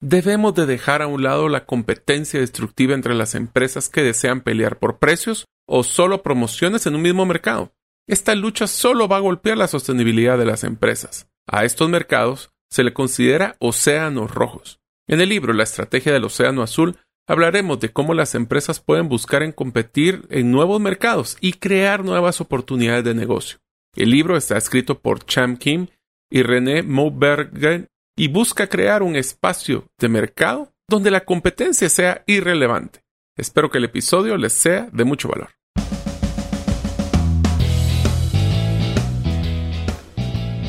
Debemos de dejar a un lado la competencia destructiva entre las empresas que desean pelear por precios o solo promociones en un mismo mercado. Esta lucha solo va a golpear la sostenibilidad de las empresas. A estos mercados se le considera océanos rojos. En el libro La estrategia del océano azul hablaremos de cómo las empresas pueden buscar en competir en nuevos mercados y crear nuevas oportunidades de negocio. El libro está escrito por Cham Kim y René Maubergen y busca crear un espacio de mercado donde la competencia sea irrelevante. Espero que el episodio les sea de mucho valor.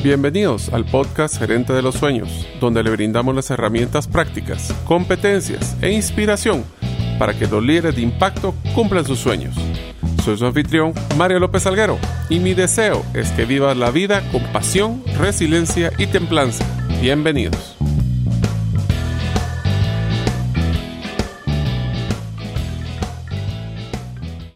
Bienvenidos al podcast Gerente de los Sueños, donde le brindamos las herramientas prácticas, competencias e inspiración para que los líderes de impacto cumplan sus sueños. Soy su anfitrión, Mario López Alguero, y mi deseo es que vivas la vida con pasión, resiliencia y templanza. Bienvenidos.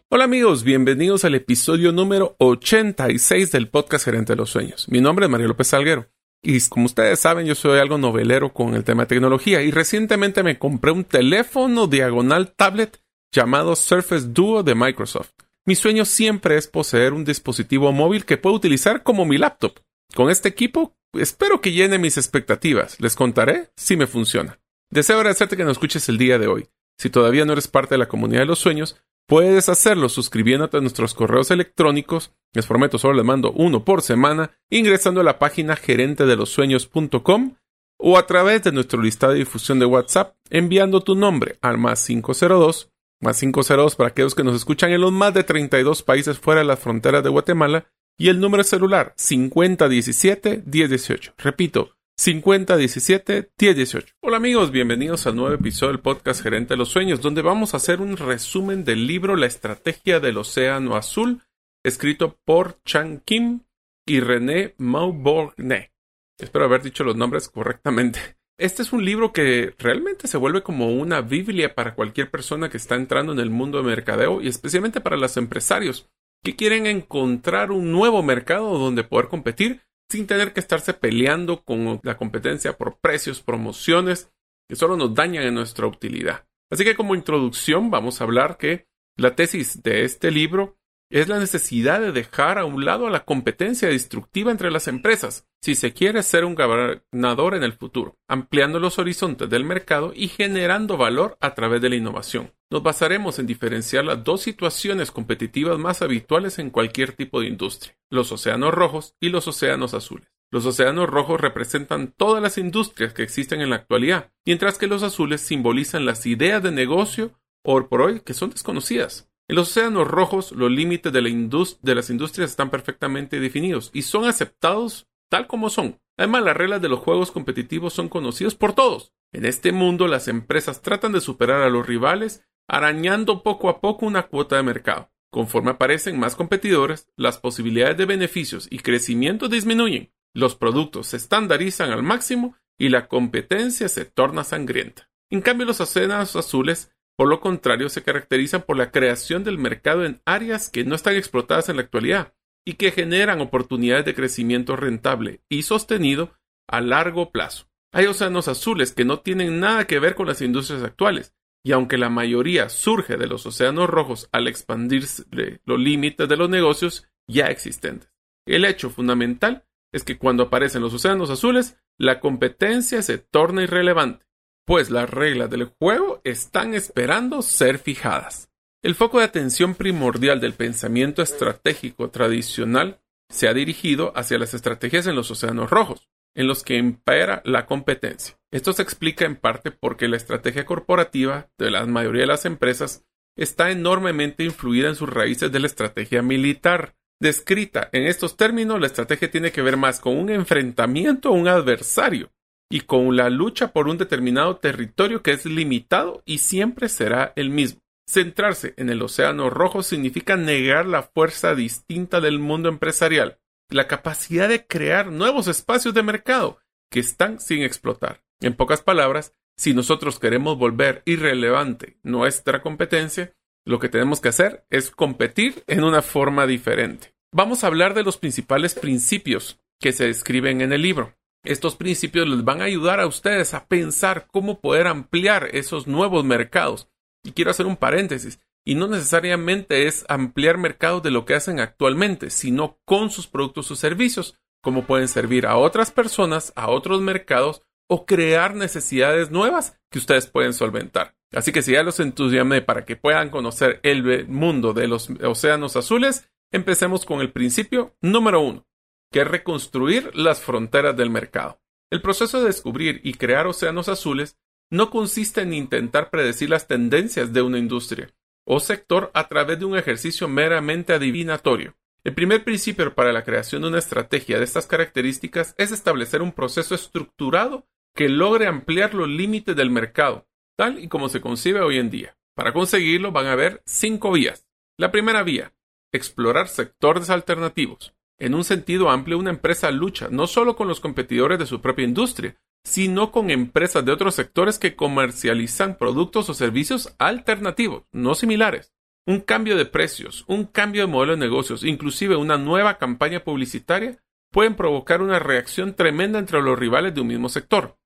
Hola amigos, bienvenidos al episodio número 86 del podcast Gerente de los Sueños. Mi nombre es Mario López Salguero y como ustedes saben yo soy algo novelero con el tema de tecnología y recientemente me compré un teléfono diagonal tablet llamado Surface Duo de Microsoft. Mi sueño siempre es poseer un dispositivo móvil que pueda utilizar como mi laptop. Con este equipo espero que llene mis expectativas. Les contaré si me funciona. Deseo agradecerte que nos escuches el día de hoy. Si todavía no eres parte de la comunidad de los sueños, Puedes hacerlo suscribiéndote a nuestros correos electrónicos, les prometo solo les mando uno por semana, ingresando a la página gerentedelosueños.com o a través de nuestro listado de difusión de WhatsApp enviando tu nombre al más 502, más 502 para aquellos que nos escuchan en los más de 32 países fuera de las fronteras de Guatemala y el número celular 5017 1018. Repito, 5017 1018. Hola amigos, bienvenidos al nuevo episodio del podcast Gerente de los Sueños, donde vamos a hacer un resumen del libro La Estrategia del Océano Azul, escrito por Chang Kim y René Mauborgne. Espero haber dicho los nombres correctamente. Este es un libro que realmente se vuelve como una Biblia para cualquier persona que está entrando en el mundo de mercadeo y especialmente para los empresarios que quieren encontrar un nuevo mercado donde poder competir sin tener que estarse peleando con la competencia por precios, promociones, que solo nos dañan en nuestra utilidad. Así que como introducción vamos a hablar que la tesis de este libro es la necesidad de dejar a un lado la competencia destructiva entre las empresas si se quiere ser un gobernador en el futuro, ampliando los horizontes del mercado y generando valor a través de la innovación. Nos basaremos en diferenciar las dos situaciones competitivas más habituales en cualquier tipo de industria, los océanos rojos y los océanos azules. Los océanos rojos representan todas las industrias que existen en la actualidad, mientras que los azules simbolizan las ideas de negocio o por hoy que son desconocidas. En los océanos rojos, los límites de, las industrias están perfectamente definidos y son aceptados tal como son. Además, las reglas de los juegos competitivos son conocidas por todos. En este mundo, las empresas tratan de superar a los rivales, arañando poco a poco una cuota de mercado. Conforme aparecen más competidores, las posibilidades de beneficios y crecimiento disminuyen, los productos se estandarizan al máximo y la competencia se torna sangrienta. En cambio, los océanos azules por lo contrario, se caracterizan por la creación del mercado en áreas que no están explotadas en la actualidad y que generan oportunidades de crecimiento rentable y sostenido a largo plazo. Hay océanos azules que no tienen nada que ver con las industrias actuales, y aunque la mayoría surge de los océanos rojos al expandirse los límites de los negocios ya existentes. El hecho fundamental es que cuando aparecen los océanos azules, la competencia se torna irrelevante pues las reglas del juego están esperando ser fijadas. El foco de atención primordial del pensamiento estratégico tradicional se ha dirigido hacia las estrategias en los océanos rojos, en los que impera la competencia. Esto se explica en parte porque la estrategia corporativa de la mayoría de las empresas está enormemente influida en sus raíces de la estrategia militar. Descrita en estos términos, la estrategia tiene que ver más con un enfrentamiento a un adversario y con la lucha por un determinado territorio que es limitado y siempre será el mismo. Centrarse en el Océano Rojo significa negar la fuerza distinta del mundo empresarial, la capacidad de crear nuevos espacios de mercado que están sin explotar. En pocas palabras, si nosotros queremos volver irrelevante nuestra competencia, lo que tenemos que hacer es competir en una forma diferente. Vamos a hablar de los principales principios que se describen en el libro. Estos principios les van a ayudar a ustedes a pensar cómo poder ampliar esos nuevos mercados. Y quiero hacer un paréntesis. Y no necesariamente es ampliar mercados de lo que hacen actualmente, sino con sus productos o servicios, cómo pueden servir a otras personas, a otros mercados o crear necesidades nuevas que ustedes pueden solventar. Así que si ya los entusiasmé para que puedan conocer el mundo de los océanos azules, empecemos con el principio número uno, que es reconstruir las fronteras del mercado. El proceso de descubrir y crear océanos azules no consiste en intentar predecir las tendencias de una industria o sector a través de un ejercicio meramente adivinatorio. El primer principio para la creación de una estrategia de estas características es establecer un proceso estructurado que logre ampliar los límites del mercado, tal y como se concibe hoy en día. Para conseguirlo van a haber cinco vías. La primera vía, explorar sectores alternativos. En un sentido amplio, una empresa lucha no solo con los competidores de su propia industria, sino con empresas de otros sectores que comercializan productos o servicios alternativos, no similares. Un cambio de precios, un cambio de modelo de negocios, inclusive una nueva campaña publicitaria, pueden provocar una reacción tremenda entre los rivales de un mismo sector.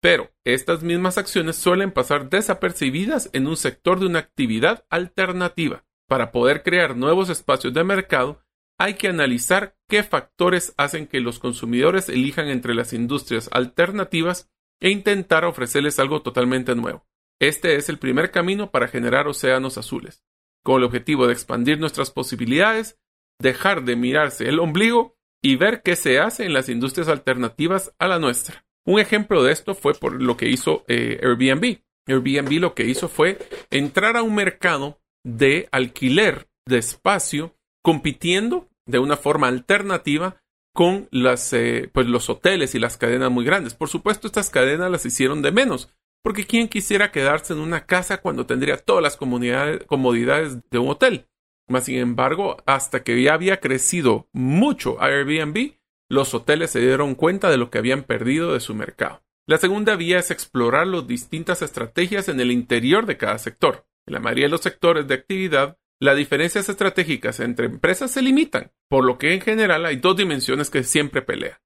Pero estas mismas acciones suelen pasar desapercibidas en un sector de una actividad alternativa. Para poder crear nuevos espacios de mercado, hay que analizar qué factores hacen que los consumidores elijan entre las industrias alternativas e intentar ofrecerles algo totalmente nuevo. Este es el primer camino para generar océanos azules, con el objetivo de expandir nuestras posibilidades, dejar de mirarse el ombligo y ver qué se hace en las industrias alternativas a la nuestra. Un ejemplo de esto fue por lo que hizo eh, Airbnb. Airbnb lo que hizo fue entrar a un mercado de alquiler de espacio compitiendo de una forma alternativa con eh, pues los hoteles y las cadenas muy grandes. Por supuesto, estas cadenas las hicieron de menos, porque ¿quién quisiera quedarse en una casa cuando tendría todas las comodidades de un hotel? Mas, sin embargo, hasta que ya había crecido mucho Airbnb, los hoteles se dieron cuenta de lo que habían perdido de su mercado. La segunda vía es explorar las distintas estrategias en el interior de cada sector. En la mayoría de los sectores de actividad, las diferencias estratégicas entre empresas se limitan, por lo que en general hay dos dimensiones que siempre pelean,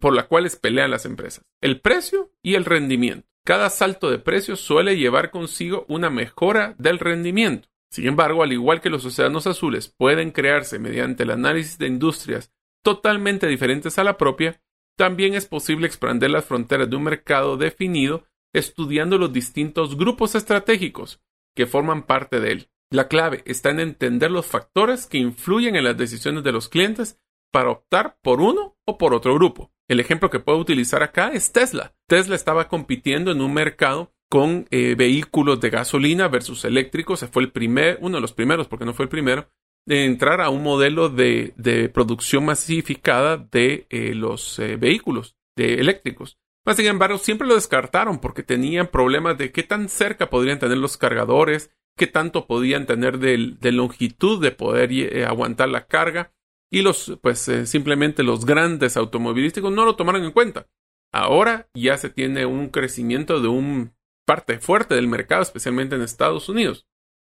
por las cuales pelean las empresas, el precio y el rendimiento. Cada salto de precio suele llevar consigo una mejora del rendimiento. Sin embargo, al igual que los océanos azules pueden crearse mediante el análisis de industrias totalmente diferentes a la propia, también es posible expandir las fronteras de un mercado definido estudiando los distintos grupos estratégicos que forman parte de él. La clave está en entender los factores que influyen en las decisiones de los clientes para optar por uno o por otro grupo. El ejemplo que puedo utilizar acá es Tesla. Tesla estaba compitiendo en un mercado con eh, vehículos de gasolina versus eléctricos. Se fue el primer, uno de los primeros, porque no fue el primero, de entrar a un modelo de, producción masificada de eh, los eh, vehículos de eléctricos. Mas, sin embargo, siempre lo descartaron porque tenían problemas de qué tan cerca podrían tener los cargadores, qué tanto podían tener de, longitud de poder eh, aguantar la carga y los pues eh, simplemente los grandes automovilísticos no lo tomaron en cuenta. Ahora ya se tiene un crecimiento de un parte fuerte del mercado, especialmente en Estados Unidos,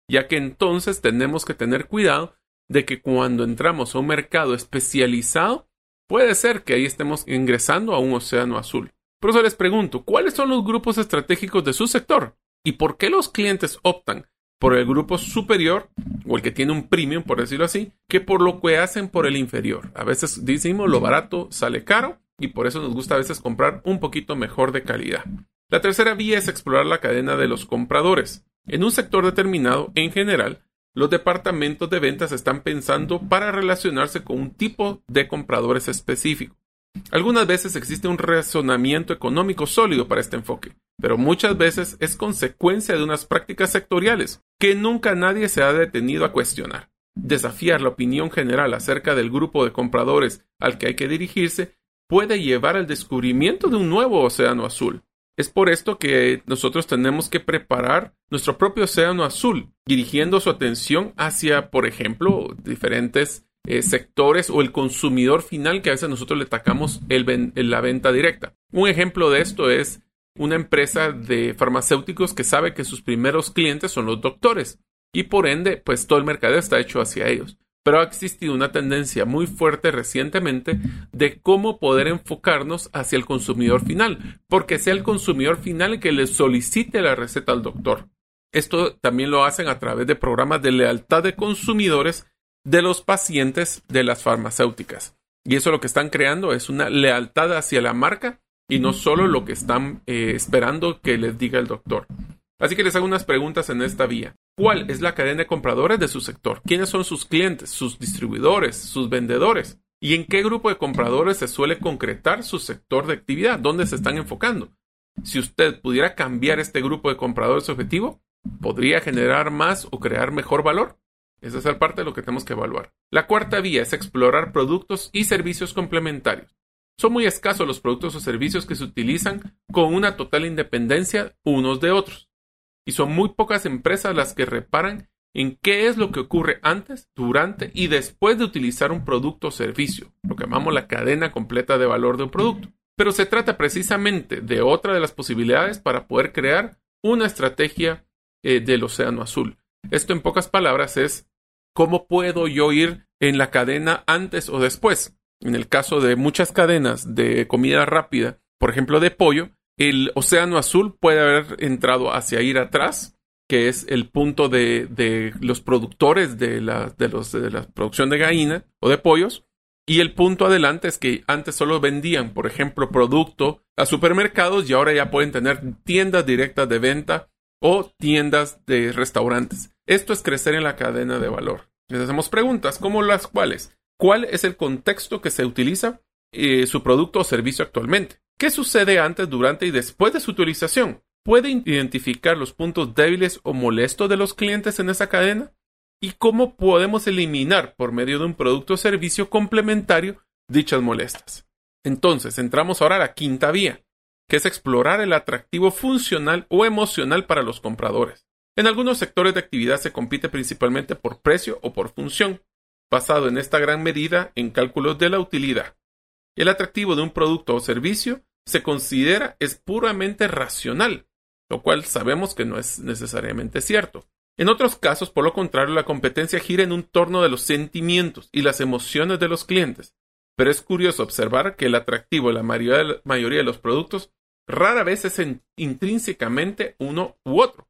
ya que entonces tenemos que tener cuidado de que cuando entramos a un mercado especializado, puede ser que ahí estemos ingresando a un océano azul. Por eso les pregunto, ¿cuáles son los grupos estratégicos de su sector? ¿Y por qué los clientes optan por el grupo superior o el que tiene un premium, por decirlo así, que por lo que hacen por el inferior. A veces decimos lo barato sale caro y por eso nos gusta a veces comprar un poquito mejor de calidad. La tercera vía es explorar la cadena de los compradores. En un sector determinado, en general, los departamentos de ventas están pensando para relacionarse con un tipo de compradores específico. Algunas veces existe un razonamiento económico sólido para este enfoque, pero muchas veces es consecuencia de unas prácticas sectoriales que nunca nadie se ha detenido a cuestionar. Desafiar la opinión general acerca del grupo de compradores al que hay que dirigirse puede llevar al descubrimiento de un nuevo océano azul. Es por esto que nosotros tenemos que preparar nuestro propio océano azul, dirigiendo su atención hacia, por ejemplo, diferentes eh, sectores o el consumidor final que a veces nosotros le atacamos la venta directa. Un ejemplo de esto es una empresa de farmacéuticos que sabe que sus primeros clientes son los doctores y por ende pues todo el mercado está hecho hacia ellos. pero ha existido una tendencia muy fuerte recientemente de cómo poder enfocarnos hacia el consumidor final, porque sea el consumidor final el que le solicite la receta al doctor. Esto también lo hacen a través de programas de lealtad de consumidores de los pacientes de las farmacéuticas. Y eso lo que están creando es una lealtad hacia la marca y no solo lo que están eh, esperando que les diga el doctor. Así que les hago unas preguntas en esta vía. ¿Cuál es la cadena de compradores de su sector? ¿Quiénes son sus clientes, sus distribuidores, sus vendedores? ¿Y en qué grupo de compradores se suele concretar su sector de actividad? ¿Dónde se están enfocando? Si usted pudiera cambiar este grupo de compradores objetivo, ¿podría generar más o crear mejor valor? Esa es parte de lo que tenemos que evaluar. La cuarta vía es explorar productos y servicios complementarios. Son muy escasos los productos o servicios que se utilizan con una total independencia unos de otros y son muy pocas empresas las que reparan en qué es lo que ocurre antes, durante y después de utilizar un producto o servicio, lo que llamamos la cadena completa de valor de un producto. Pero se trata precisamente de otra de las posibilidades para poder crear una estrategia eh, del océano azul. Esto en pocas palabras es cómo puedo yo ir en la cadena antes o después. En el caso de muchas cadenas de comida rápida, por ejemplo de pollo, el océano azul puede haber entrado hacia ir atrás, que es el punto de, los productores de la, de, la producción de gallina o de pollos. Y el punto adelante es que antes solo vendían, por ejemplo, producto a supermercados y ahora ya pueden tener tiendas directas de venta o tiendas de restaurantes. Esto es crecer en la cadena de valor. Les hacemos preguntas como las cuales. ¿Cuál es el contexto que se utiliza eh, su producto o servicio actualmente? ¿Qué sucede antes, durante y después de su utilización? ¿Puede identificar los puntos débiles o molestos de los clientes en esa cadena? ¿Y cómo podemos eliminar por medio de un producto o servicio complementario dichas molestias? Entonces, entramos ahora a la quinta vía, que es explorar el atractivo funcional o emocional para los compradores. En algunos sectores de actividad se compite principalmente por precio o por función, basado en esta gran medida en cálculos de la utilidad. El atractivo de un producto o servicio se considera es puramente racional, lo cual sabemos que no es necesariamente cierto. En otros casos, por lo contrario, la competencia gira en un torno de los sentimientos y las emociones de los clientes. Pero es curioso observar que el atractivo de la mayoría de los productos rara vez es intrínsecamente uno u otro,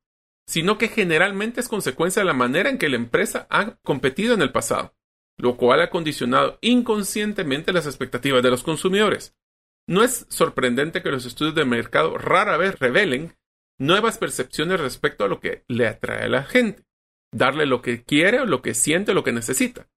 sino que generalmente es consecuencia de la manera en que la empresa ha competido en el pasado, lo cual ha condicionado inconscientemente las expectativas de los consumidores. No es sorprendente que los estudios de mercado rara vez revelen nuevas percepciones respecto a lo que le atrae a la gente, darle lo que quiere o lo que siente o lo que necesita.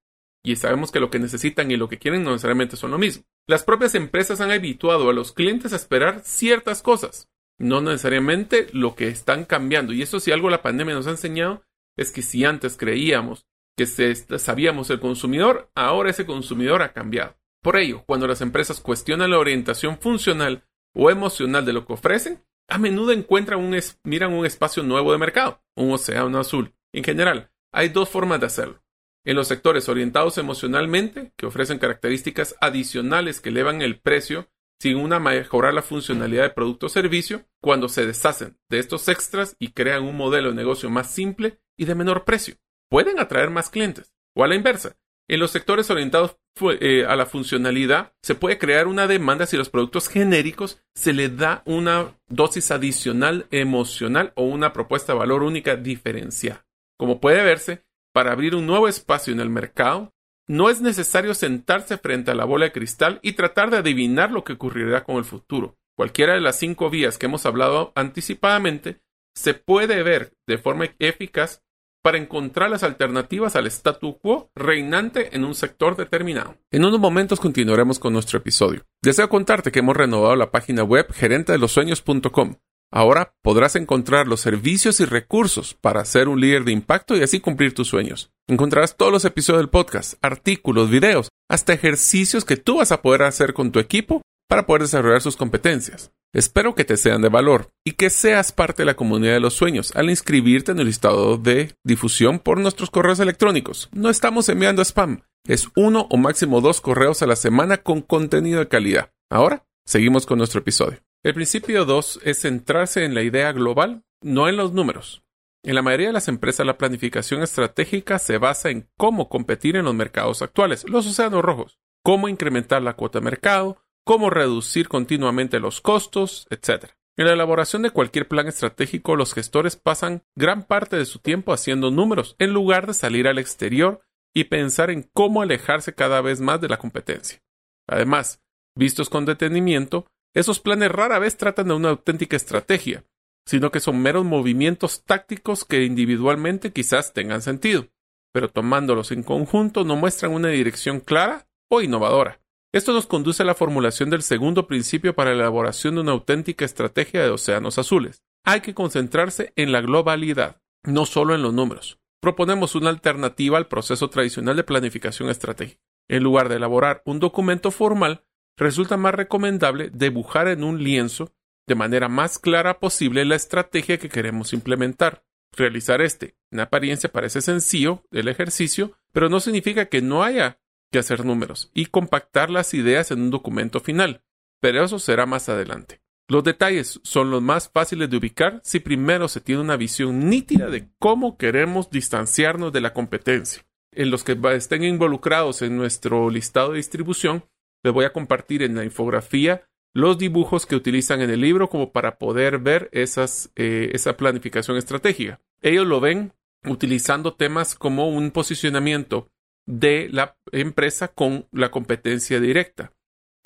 Y sabemos que lo que necesitan y lo que quieren no necesariamente son lo mismo. Las propias empresas han habituado a los clientes a esperar ciertas cosas, no necesariamente lo que están cambiando. Y eso si algo la pandemia nos ha enseñado es que si antes creíamos que sabíamos el consumidor, ahora ese consumidor ha cambiado. Por ello, cuando las empresas cuestionan la orientación funcional o emocional de lo que ofrecen, a menudo encuentran un miran un espacio nuevo de mercado, un océano azul. En general, hay dos formas de hacerlo. En los sectores orientados emocionalmente, que ofrecen características adicionales que elevan el precio sin una mejorar la funcionalidad de producto o servicio, cuando se deshacen de estos extras y crean un modelo de negocio más simple y de menor precio, pueden atraer más clientes. O a la inversa, en los sectores orientados eh, a la funcionalidad, se puede crear una demanda si los productos genéricos se le da una dosis adicional emocional o una propuesta de valor única diferenciada. Como puede verse, para abrir un nuevo espacio en el mercado, no es necesario sentarse frente a la bola de cristal y tratar de adivinar lo que ocurrirá con el futuro. Cualquiera de las cinco vías que hemos hablado anticipadamente se puede ver de forma eficaz para encontrar las alternativas al statu quo reinante en un sector determinado. En unos momentos continuaremos con nuestro episodio. Deseo contarte que hemos renovado la página web gerentedelosueños.com. Ahora podrás encontrar los servicios y recursos para ser un líder de impacto y así cumplir tus sueños. Encontrarás todos los episodios del podcast, artículos, videos, hasta ejercicios que tú vas a poder hacer con tu equipo para poder desarrollar sus competencias. Espero que te sean de valor y que seas parte de la comunidad de los sueños al inscribirte en el listado de difusión por nuestros correos electrónicos. No estamos enviando spam, es uno o máximo dos correos a la semana con contenido de calidad. Ahora, seguimos con nuestro episodio. El principio 2 es centrarse en la idea global, no en los números. En la mayoría de las empresas la planificación estratégica se basa en cómo competir en los mercados actuales, los océanos rojos, cómo incrementar la cuota de mercado, cómo reducir continuamente los costos, etc. En la elaboración de cualquier plan estratégico, los gestores pasan gran parte de su tiempo haciendo números, en lugar de salir al exterior y pensar en cómo alejarse cada vez más de la competencia. Además, vistos con detenimiento, esos planes rara vez tratan de una auténtica estrategia, sino que son meros movimientos tácticos que individualmente quizás tengan sentido, pero tomándolos en conjunto no muestran una dirección clara o innovadora. Esto nos conduce a la formulación del segundo principio para la elaboración de una auténtica estrategia de océanos azules. Hay que concentrarse en la globalidad, no solo en los números. Proponemos una alternativa al proceso tradicional de planificación estratégica. En lugar de elaborar un documento formal, resulta más recomendable dibujar en un lienzo de manera más clara posible la estrategia que queremos implementar. Realizar este, en apariencia parece sencillo, el ejercicio, pero no significa que no haya hacer números y compactar las ideas en un documento final, pero eso será más adelante. Los detalles son los más fáciles de ubicar si primero se tiene una visión nítida de cómo queremos distanciarnos de la competencia. En los que estén involucrados en nuestro listado de distribución, les voy a compartir en la infografía los dibujos que utilizan en el libro como para poder ver eh, esa planificación estratégica. Ellos lo ven utilizando temas como un posicionamiento de la empresa con la competencia directa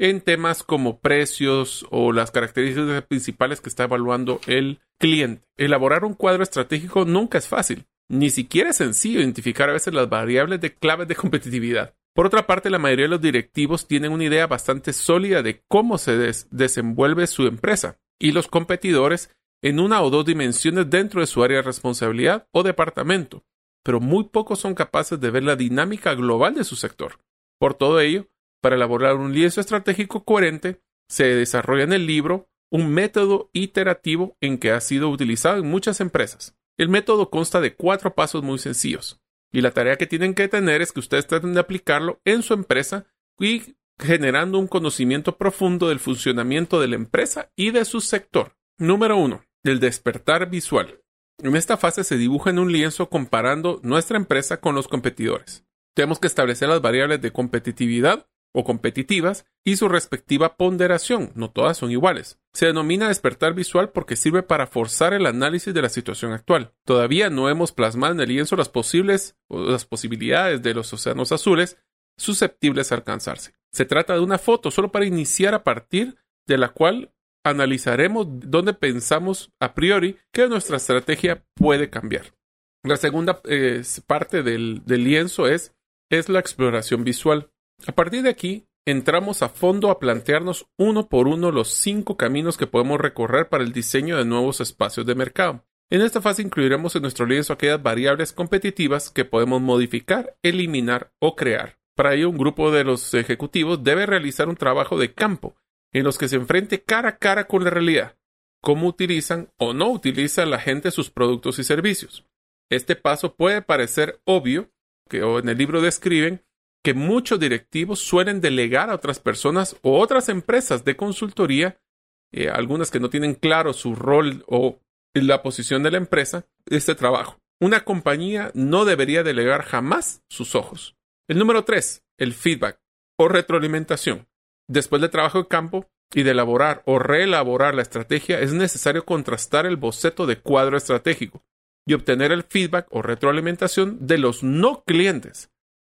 en temas como precios o las características principales que está evaluando el cliente. Elaborar un cuadro estratégico nunca es fácil, ni siquiera es sencillo identificar a veces las variables de claves de competitividad. Por otra parte, la mayoría de los directivos tienen una idea bastante sólida de cómo se desenvuelve su empresa y los competidores en una o dos dimensiones dentro de su área de responsabilidad o departamento, pero muy pocos son capaces de ver la dinámica global de su sector. Por todo ello, para elaborar un lienzo estratégico coherente, se desarrolla en el libro un método iterativo en que ha sido utilizado en muchas empresas. El método consta de cuatro pasos muy sencillos. Y la tarea que tienen que tener es que ustedes traten de aplicarlo en su empresa y generando un conocimiento profundo del funcionamiento de la empresa y de su sector. Número uno, el despertar visual. En esta fase se dibuja en un lienzo comparando nuestra empresa con los competidores. Tenemos que establecer las variables de competitividad o competitivas y su respectiva ponderación. No todas son iguales. Se denomina despertar visual porque sirve para forzar el análisis de la situación actual. Todavía no hemos plasmado en el lienzo las posibles o las posibilidades de los océanos azules susceptibles a alcanzarse. Se trata de una foto solo para iniciar a partir de la cual analizaremos dónde pensamos a priori que nuestra estrategia puede cambiar. La segunda eh, parte del, del lienzo es, es la exploración visual. A partir de aquí, entramos a fondo a plantearnos uno por uno los cinco caminos que podemos recorrer para el diseño de nuevos espacios de mercado. En esta fase incluiremos en nuestro lienzo aquellas variables competitivas que podemos modificar, eliminar o crear. Para ello, un grupo de los ejecutivos debe realizar un trabajo de campo en los que se enfrente cara a cara con la realidad, cómo utilizan o no utiliza la gente sus productos y servicios. Este paso puede parecer obvio, que en el libro describen que muchos directivos suelen delegar a otras personas o otras empresas de consultoría, eh, algunas que no tienen claro su rol o la posición de la empresa, este trabajo. Una compañía no debería delegar jamás sus ojos. El número tres, el feedback o retroalimentación. Después del trabajo de campo y de elaborar o reelaborar la estrategia, es necesario contrastar el boceto de cuadro estratégico y obtener el feedback o retroalimentación de los no clientes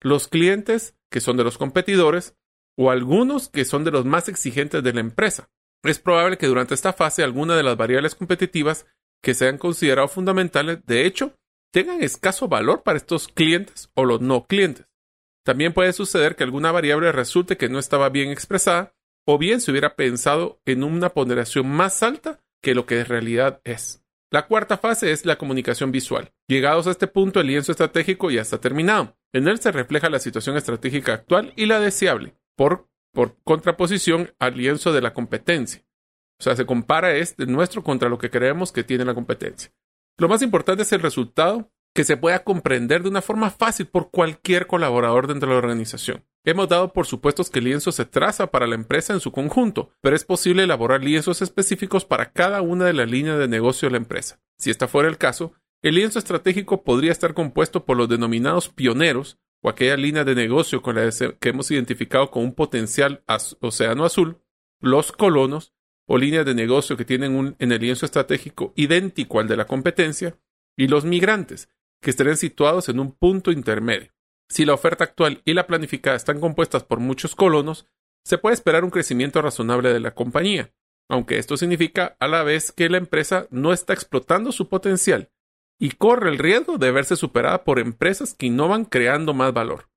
los clientes que son de los competidores o algunos que son de los más exigentes de la empresa. Es probable que durante esta fase alguna de las variables competitivas que sean consideradas fundamentales, de hecho, tengan escaso valor para estos clientes o los no clientes. También puede suceder que alguna variable resulte que no estaba bien expresada o bien se hubiera pensado en una ponderación más alta que lo que en realidad es. La cuarta fase es la comunicación visual. Llegados a este punto, el lienzo estratégico ya está terminado. En él se refleja la situación estratégica actual y la deseable, por, contraposición al lienzo de la competencia. O sea, se compara este nuestro contra lo que creemos que tiene la competencia. Lo más importante es el resultado que se pueda comprender de una forma fácil por cualquier colaborador dentro de la organización. Hemos dado por supuesto que el lienzo se traza para la empresa en su conjunto, pero es posible elaborar lienzos específicos para cada una de las líneas de negocio de la empresa. Si esta fuera el caso, El lienzo estratégico podría estar compuesto por los denominados pioneros o aquella línea de negocio con la que hemos identificado con un potencial océano azul, los colonos o líneas de negocio que tienen un, en el lienzo estratégico idéntico al de la competencia, y los migrantes, que estarían situados en un punto intermedio. Si la oferta actual y la planificada están compuestas por muchos colonos, se puede esperar un crecimiento razonable de la compañía, aunque esto significa a la vez que la empresa no está explotando su potencial y corre el riesgo de verse superada por empresas que innovan creando más valor.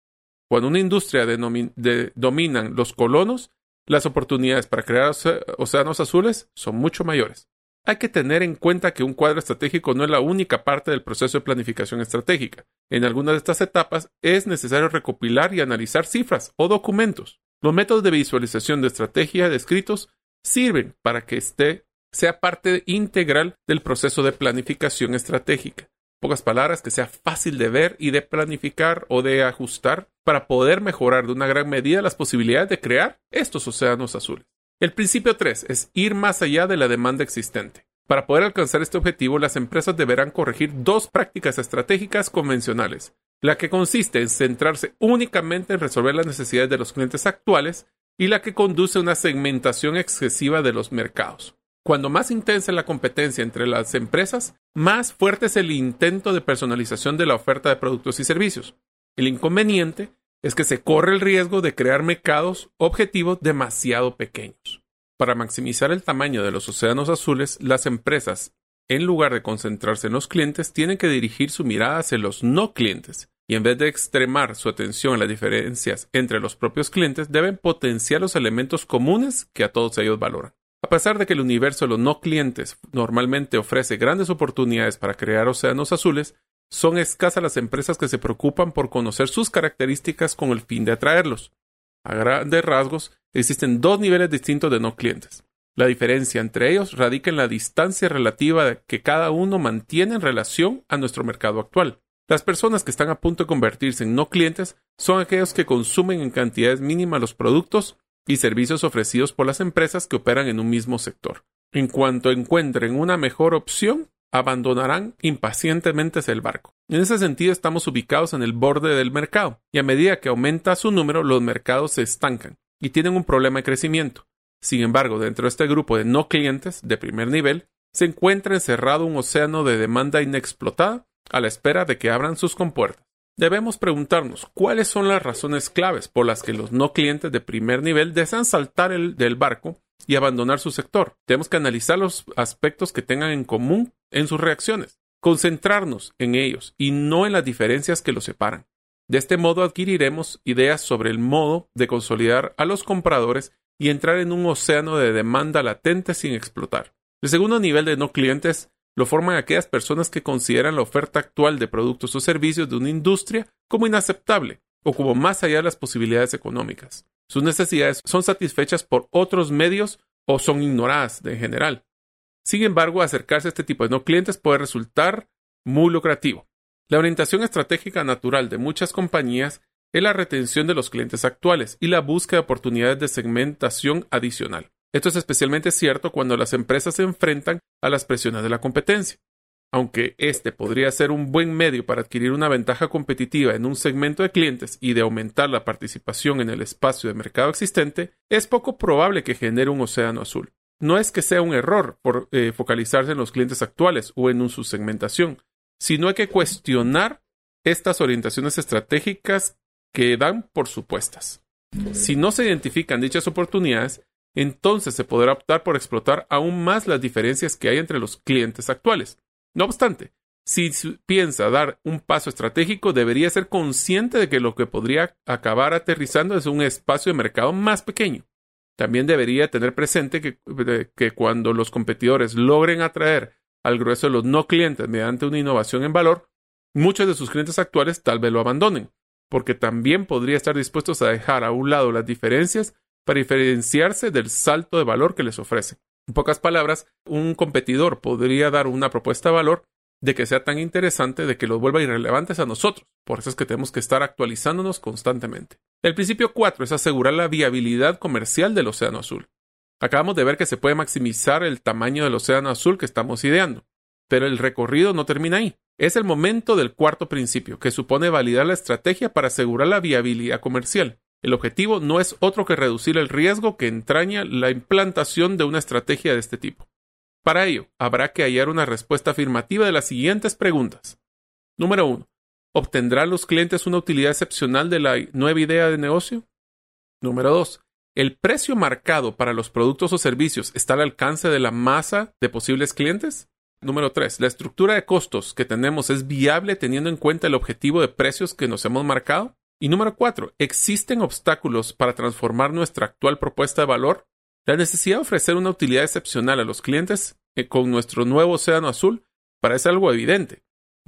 Cuando una industria dominan los colonos, las oportunidades para crear océanos azules son mucho mayores. Hay que tener en cuenta que un cuadro estratégico no es la única parte del proceso de planificación estratégica. En algunas de estas etapas es necesario recopilar y analizar cifras o documentos. Los métodos de visualización de estrategia descritos sirven para que este sea parte integral del proceso de planificación estratégica. Pocas palabras, que sea fácil de ver y de planificar o de ajustar para poder mejorar de una gran medida las posibilidades de crear estos océanos azules. El principio 3 es ir más allá de la demanda existente. Para poder alcanzar este objetivo, las empresas deberán corregir dos prácticas estratégicas convencionales, la que consiste en centrarse únicamente en resolver las necesidades de los clientes actuales y la que conduce a una segmentación excesiva de los mercados. Cuando más intensa es la competencia entre las empresas, más fuerte es el intento de personalización de la oferta de productos y servicios. El inconveniente es que se corre el riesgo de crear mercados objetivos demasiado pequeños. Para maximizar el tamaño de los océanos azules, las empresas, en lugar de concentrarse en los clientes, tienen que dirigir su mirada hacia los no clientes, y en vez de extremar su atención en las diferencias entre los propios clientes, deben potenciar los elementos comunes que a todos ellos valoran. A pesar de que el universo de los no clientes normalmente ofrece grandes oportunidades para crear océanos azules, son escasas las empresas que se preocupan por conocer sus características con el fin de atraerlos. A grandes rasgos, existen dos niveles distintos de no clientes. La diferencia entre ellos radica en la distancia relativa que cada uno mantiene en relación a nuestro mercado actual. Las personas que están a punto de convertirse en no clientes son aquellos que consumen en cantidades mínimas los productos y servicios ofrecidos por las empresas que operan en un mismo sector. En cuanto encuentren una mejor opción, abandonarán impacientemente el barco. En ese sentido, estamos ubicados en el borde del mercado, y a medida que aumenta su número, los mercados se estancan y tienen un problema de crecimiento. Sin embargo, dentro de este grupo de no clientes de primer nivel, se encuentra encerrado un océano de demanda inexplotada a la espera de que abran sus compuertas. Debemos preguntarnos cuáles son las razones claves por las que los no clientes de primer nivel desean saltar el, del barco y abandonar su sector. Tenemos que analizar los aspectos que tengan en común en sus reacciones, concentrarnos en ellos y no en las diferencias que los separan. De este modo adquiriremos ideas sobre el modo de consolidar a los compradores y entrar en un océano de demanda latente sin explotar. El segundo nivel de no clientes lo forman aquellas personas que consideran la oferta actual de productos o servicios de una industria como inaceptable o como más allá de las posibilidades económicas. Sus necesidades son satisfechas por otros medios o son ignoradas en general. Sin embargo, acercarse a este tipo de no clientes puede resultar muy lucrativo. La orientación estratégica natural de muchas compañías es la retención de los clientes actuales y la búsqueda de oportunidades de segmentación adicional. Esto es especialmente cierto cuando las empresas se enfrentan a las presiones de la competencia. Aunque este podría ser un buen medio para adquirir una ventaja competitiva en un segmento de clientes y de aumentar la participación en el espacio de mercado existente, es poco probable que genere un océano azul. No es que sea un error por eh, focalizarse en los clientes actuales o en su segmentación, sino hay que cuestionar estas orientaciones estratégicas que dan por supuestas. Si no se identifican dichas oportunidades, entonces se podrá optar por explotar aún más las diferencias que hay entre los clientes actuales. No obstante, si piensa dar un paso estratégico, debería ser consciente de que lo que podría acabar aterrizando es un espacio de mercado más pequeño. También debería tener presente que, que cuando los competidores logren atraer al grueso de los no clientes mediante una innovación en valor, muchos de sus clientes actuales tal vez lo abandonen, porque también podría estar dispuestos a dejar a un lado las diferencias para diferenciarse del salto de valor que les ofrece. En pocas palabras, un competidor podría dar una propuesta de valor de que sea tan interesante de que los vuelva irrelevantes a nosotros. Por eso es que tenemos que estar actualizándonos constantemente. El principio 4 es asegurar la viabilidad comercial del Océano Azul. Acabamos de ver que se puede maximizar el tamaño del Océano Azul que estamos ideando, pero el recorrido no termina ahí. Es el momento del cuarto principio, que supone validar la estrategia para asegurar la viabilidad comercial. El objetivo no es otro que reducir el riesgo que entraña la implantación de una estrategia de este tipo. Para ello, habrá que hallar una respuesta afirmativa de las siguientes preguntas. Número 1. ¿Obtendrán los clientes una utilidad excepcional de la nueva idea de negocio? Número 2. ¿El precio marcado para los productos o servicios está al alcance de la masa de posibles clientes? Número 3. ¿La estructura de costos que tenemos es viable teniendo en cuenta el objetivo de precios que nos hemos marcado? Y número 4. ¿Existen obstáculos para transformar nuestra actual propuesta de valor? La necesidad de ofrecer una utilidad excepcional a los clientes eh, con nuestro nuevo océano azul parece algo evidente.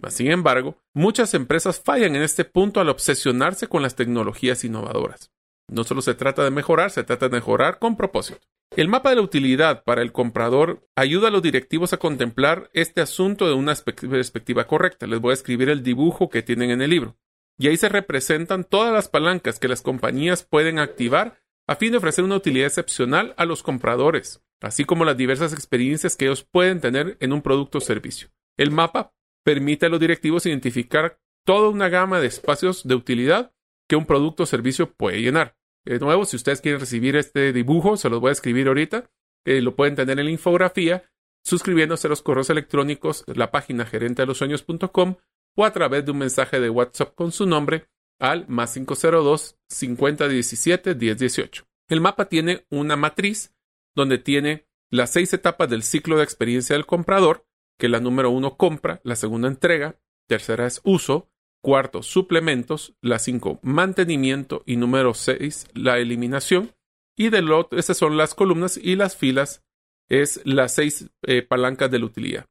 Sin embargo, muchas empresas fallan en este punto al obsesionarse con las tecnologías innovadoras. No solo se trata de mejorar, se trata de mejorar con propósito. El mapa de la utilidad para el comprador ayuda a los directivos a contemplar este asunto de una perspectiva correcta. Les voy a escribir el dibujo que tienen en el libro. Y ahí se representan todas las palancas que las compañías pueden activar a fin de ofrecer una utilidad excepcional a los compradores, así como las diversas experiencias que ellos pueden tener en un producto o servicio. El mapa permite a los directivos identificar toda una gama de espacios de utilidad que un producto o servicio puede llenar. De nuevo, si ustedes quieren recibir este dibujo, se los voy a escribir ahorita. Eh, lo pueden tener en la infografía, suscribiéndose a los correos electrónicos, la página gerente de los sueños.com o a través de un mensaje de WhatsApp con su nombre al más 502 5017 1018. El mapa tiene una matriz donde tiene las seis etapas del ciclo de experiencia del comprador, que la número uno compra, la segunda entrega, tercera es uso, Cuarto, suplementos. La cinco, mantenimiento. Y número seis, la eliminación. Y del otro, esas son las columnas y las filas es las seis eh, palancas de la utilidad.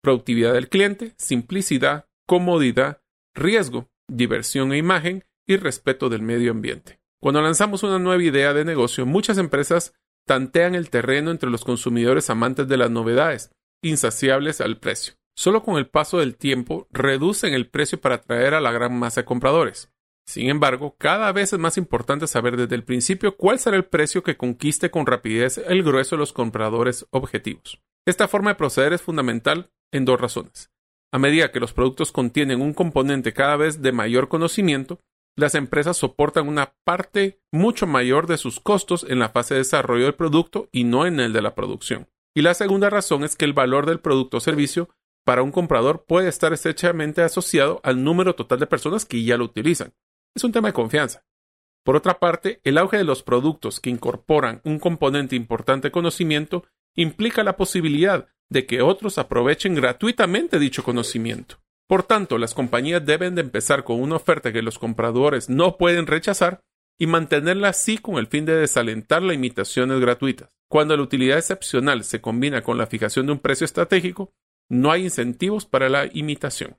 Productividad del cliente, simplicidad, comodidad, riesgo, diversión e imagen y respeto del medio ambiente. Cuando lanzamos una nueva idea de negocio, muchas empresas tantean el terreno entre los consumidores amantes de las novedades, insaciables al precio solo con el paso del tiempo reducen el precio para atraer a la gran masa de compradores. Sin embargo, cada vez es más importante saber desde el principio cuál será el precio que conquiste con rapidez el grueso de los compradores objetivos. Esta forma de proceder es fundamental en dos razones. A medida que los productos contienen un componente cada vez de mayor conocimiento, las empresas soportan una parte mucho mayor de sus costos en la fase de desarrollo del producto y no en el de la producción. Y la segunda razón es que el valor del producto o servicio para un comprador puede estar estrechamente asociado al número total de personas que ya lo utilizan. Es un tema de confianza. Por otra parte, el auge de los productos que incorporan un componente importante de conocimiento implica la posibilidad de que otros aprovechen gratuitamente dicho conocimiento. Por tanto, las compañías deben de empezar con una oferta que los compradores no pueden rechazar y mantenerla así con el fin de desalentar las imitaciones gratuitas. Cuando la utilidad excepcional se combina con la fijación de un precio estratégico, no hay incentivos para la imitación.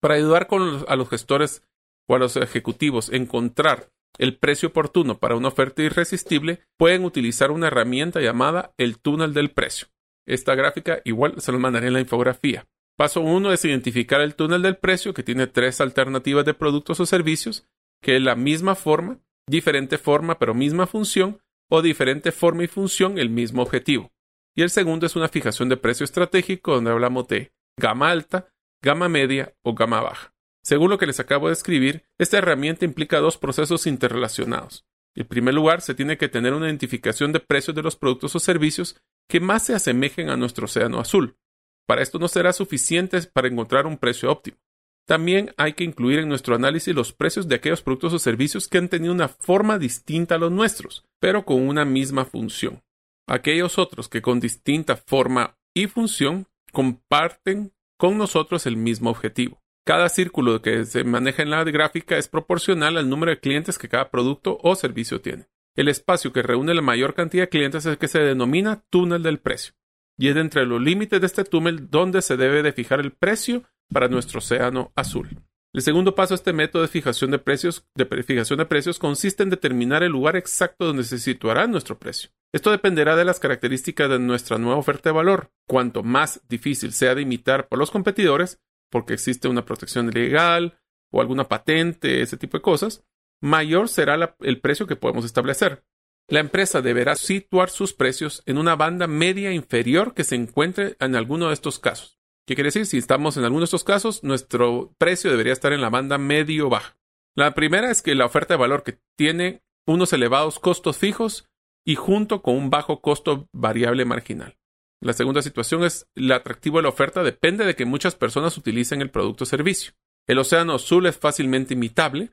Para ayudar a los gestores o a los ejecutivos a encontrar el precio oportuno para una oferta irresistible, pueden utilizar una herramienta llamada el túnel del precio. Esta gráfica igual se los mandaré en la infografía. Paso 1 es identificar el túnel del precio que tiene tres alternativas de productos o servicios, que la misma forma, diferente forma pero misma función, o diferente forma y función el mismo objetivo y el segundo es una fijación de precio estratégico donde hablamos de gama alta, gama media o gama baja. Según lo que les acabo de escribir, esta herramienta implica dos procesos interrelacionados. En primer lugar, se tiene que tener una identificación de precios de los productos o servicios que más se asemejen a nuestro océano azul. Para esto no será suficiente para encontrar un precio óptimo. También hay que incluir en nuestro análisis los precios de aquellos productos o servicios que han tenido una forma distinta a los nuestros, pero con una misma función aquellos otros que con distinta forma y función comparten con nosotros el mismo objetivo. Cada círculo que se maneja en la gráfica es proporcional al número de clientes que cada producto o servicio tiene. El espacio que reúne la mayor cantidad de clientes es el que se denomina túnel del precio, y es entre los límites de este túnel donde se debe de fijar el precio para nuestro océano azul. El segundo paso de este método de fijación de precios, de fijación de precios consiste en determinar el lugar exacto donde se situará nuestro precio. Esto dependerá de las características de nuestra nueva oferta de valor. Cuanto más difícil sea de imitar por los competidores, porque existe una protección legal o alguna patente, ese tipo de cosas, mayor será el precio que podemos establecer. La empresa deberá situar sus precios en una banda media inferior que se encuentre en alguno de estos casos ¿Qué quiere decir? Si estamos en alguno de estos casos, nuestro precio debería estar en la banda medio-baja. La primera es que la oferta de valor que tiene unos elevados costos fijos y junto con un bajo costo variable marginal. La segunda situación es el atractivo de la oferta depende de que muchas personas utilicen el producto o servicio. El océano azul es fácilmente imitable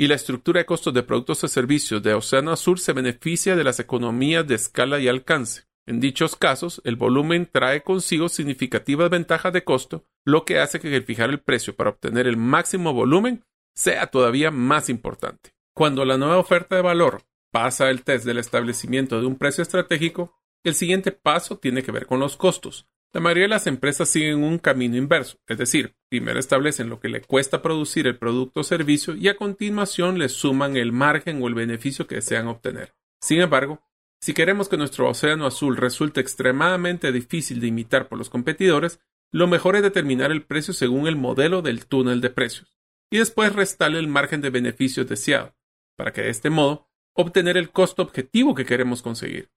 y la estructura de costos de productos o servicios de océano azul se beneficia de las economías de escala y alcance. En dichos casos, el volumen trae consigo significativas ventajas de costo, lo que hace que fijar el precio para obtener el máximo volumen sea todavía más importante. Cuando la nueva oferta de valor pasa el test del establecimiento de un precio estratégico, el siguiente paso tiene que ver con los costos. La mayoría de las empresas siguen un camino inverso, es decir, primero establecen lo que le cuesta producir el producto o servicio y a continuación le suman el margen o el beneficio que desean obtener. Sin embargo, si queremos que nuestro océano azul resulte extremadamente difícil de imitar por los competidores, lo mejor es determinar el precio según el modelo del túnel de precios y después restarle el margen de beneficios deseado, para que de este modo obtener el costo objetivo que queremos conseguir.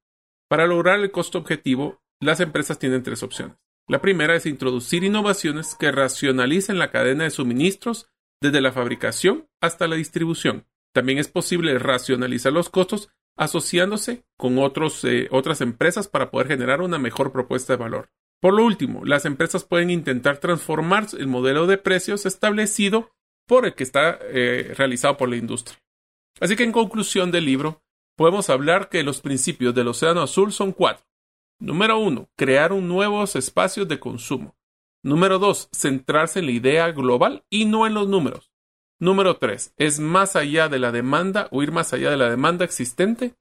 Para lograr el costo objetivo, las empresas tienen tres opciones. La primera es introducir innovaciones que racionalicen la cadena de suministros desde la fabricación hasta la distribución. También es posible racionalizar los costos asociándose con otros, eh, otras empresas para poder generar una mejor propuesta de valor. Por lo último, las empresas pueden intentar transformar el modelo de precios establecido por el que está eh, realizado por la industria. Así que en conclusión del libro, podemos hablar que los principios del Océano Azul son cuatro. Número uno, crear un nuevos espacios de consumo. Número dos, centrarse en la idea global y no en los números. Número tres, es más allá de la demanda o ir más allá de la demanda existente.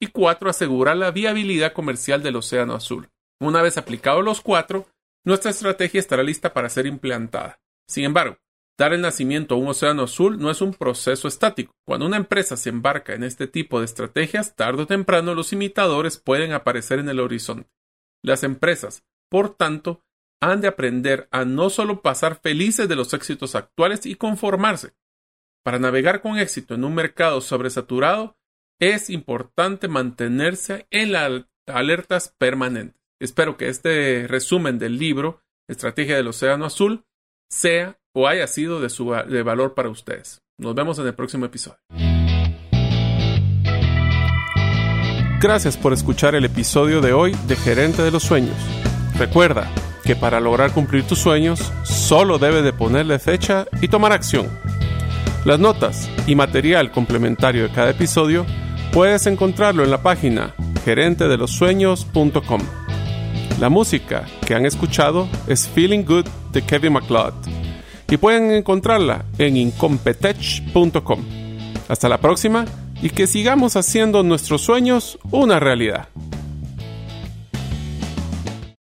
Y cuatro, asegurar la viabilidad comercial del Océano Azul. Una vez aplicados los cuatro, nuestra estrategia estará lista para ser implantada. Sin embargo, Dar el nacimiento a un océano azul no es un proceso estático. Cuando una empresa se embarca en este tipo de estrategias, tarde o temprano los imitadores pueden aparecer en el horizonte. Las empresas, por tanto, han de aprender a no solo pasar felices de los éxitos actuales y conformarse. Para navegar con éxito en un mercado sobresaturado, es importante mantenerse en las alertas permanentes. Espero que este resumen del libro Estrategia del Océano Azul sea o haya sido de, su, de valor para ustedes. Nos vemos en el próximo episodio. Gracias por escuchar el episodio de hoy de Gerente de los Sueños. Recuerda que para lograr cumplir tus sueños solo debes de ponerle fecha y tomar acción. Las notas y material complementario de cada episodio puedes encontrarlo en la página gerentedelosueños.com. La música que han escuchado es Feeling Good de Kevin MacLeod y pueden encontrarla en incompetech.com. Hasta la próxima y que sigamos haciendo nuestros sueños una realidad.